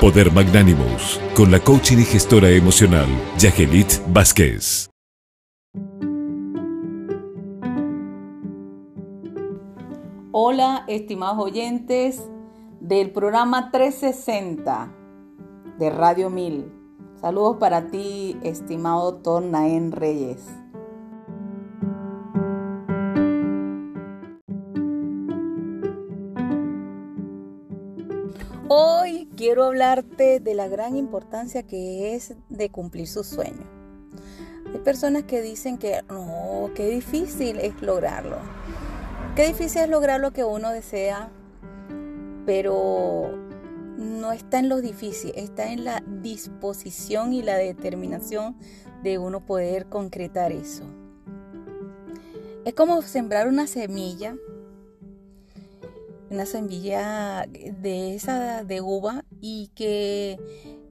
Poder Magnánimos, con la coaching y gestora emocional, Yagelit Vázquez. Hola, estimados oyentes del programa 360 de Radio 1000. Saludos para ti, estimado doctor Naén Reyes. Hoy quiero hablarte de la gran importancia que es de cumplir sus sueños. Hay personas que dicen que no, qué difícil es lograrlo. Qué difícil es lograr lo que uno desea, pero no está en lo difícil, está en la disposición y la determinación de uno poder concretar eso. Es como sembrar una semilla una semilla de esa de uva y que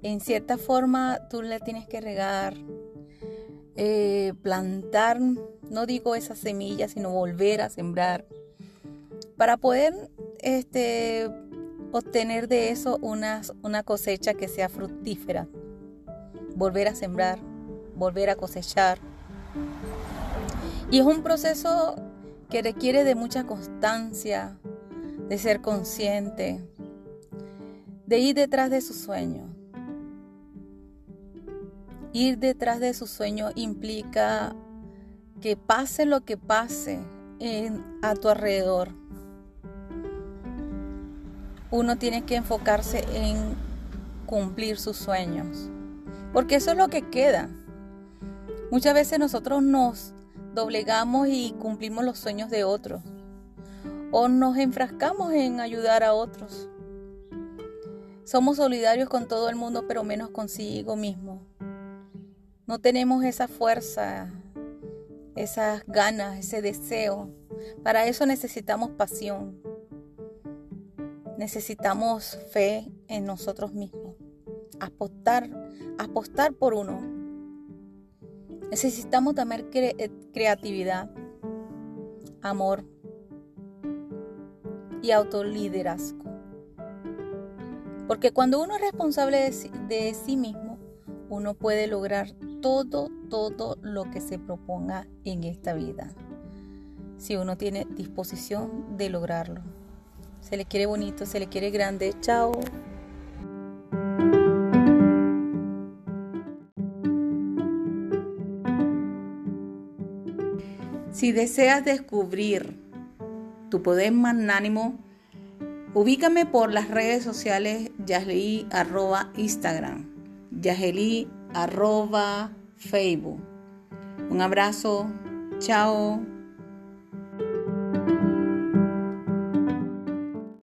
en cierta forma tú la tienes que regar, eh, plantar, no digo esa semilla, sino volver a sembrar para poder este, obtener de eso una, una cosecha que sea fructífera. Volver a sembrar, volver a cosechar. Y es un proceso que requiere de mucha constancia, de ser consciente, de ir detrás de su sueño. Ir detrás de su sueño implica que pase lo que pase en, a tu alrededor. Uno tiene que enfocarse en cumplir sus sueños, porque eso es lo que queda. Muchas veces nosotros nos doblegamos y cumplimos los sueños de otros o nos enfrascamos en ayudar a otros. Somos solidarios con todo el mundo, pero menos consigo mismo. No tenemos esa fuerza, esas ganas, ese deseo. Para eso necesitamos pasión. Necesitamos fe en nosotros mismos. Apostar, apostar por uno. Necesitamos también creatividad, amor, y autoliderazgo. Porque cuando uno es responsable de sí, mismo, uno puede lograr todo, todo lo que se proponga en esta vida. Si uno tiene disposición de lograrlo. Se le quiere bonito, se le quiere grande. Chao. Si deseas descubrir tu poder magnánimo, ubícame por las redes sociales Yasli arroba Instagram, Yasli Facebook. Un abrazo, chao.